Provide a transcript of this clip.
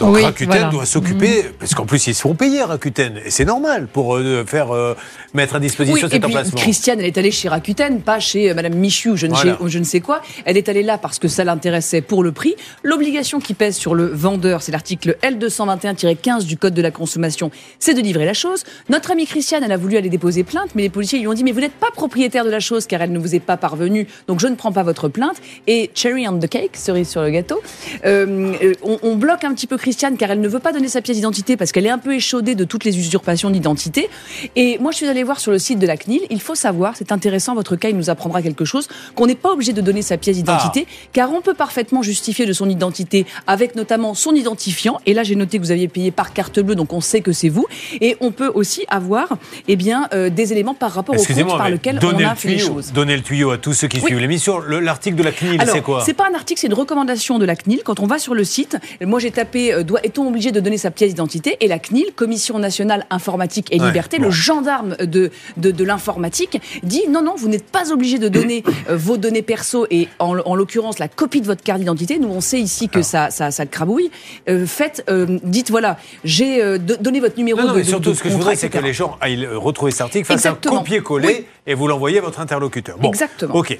Donc Oui, Rakuten voilà. doit s'occuper, parce qu'en plus ils se font payer Rakuten, et c'est normal pour euh, faire euh, mettre à disposition Oui, et cet puis emplacement. Christiane, elle est allée chez Rakuten, pas chez euh, Madame Michu ou je, ne Voilà. sais, ou je ne sais quoi. Elle est allée là parce que ça l'intéressait pour le prix. L'obligation qui pèse sur le vendeur, c'est l'article L221-15 du Code de la consommation, c'est de livrer la chose. Notre amie Christiane, elle a voulu aller déposer plainte, mais les policiers lui ont dit mais vous n'êtes pas propriétaire de la chose car elle ne vous est pas parvenue, donc je ne prends pas votre plainte. Et cherry on the cake, cerise sur le gâteau, euh, on, on bloque un petit peu Christiane car elle ne veut pas donner sa pièce d'identité parce qu'elle est un peu échaudée de toutes les usurpations d'identité. Et moi, je suis allée voir sur le site de la CNIL. Il faut savoir, c'est intéressant, votre cas, il nous apprendra quelque chose, qu'on n'est pas obligé de donner sa pièce d'identité, car on peut parfaitement justifier de son identité avec notamment son identifiant. Et là, j'ai noté que vous aviez payé par carte bleue, donc on sait que c'est vous. Et on peut aussi avoir, eh bien, euh, des éléments par rapport au compte par lequel on a le fait les tuyau, choses. donnez le tuyau à tous ceux qui Oui. suivent l'émission. Le- L'article de la CNIL, c'est quoi? c'est pas un article, c'est une recommandation de la CNIL. Quand on va sur le site, moi j'ai tapé doit- est-on obligé de donner sa pièce d'identité Et la CNIL, Commission nationale informatique et Ouais, liberté, bon. le gendarme de, de, de l'informatique, dit non, non, vous n'êtes pas obligé de donner euh, vos données perso et en, en l'occurrence la copie de votre carte d'identité. Nous on sait ici que ça, ça, ça crabouille. Euh, faites, euh, dites voilà, j'ai euh, do- donné votre numéro Non, non, de, mais surtout, de ce que je voudrais, c'est que les gens aillent euh, retrouver cet article, fassent un copier-coller Oui. et vous l'envoyez à votre interlocuteur. Bon, Exactement. Ok.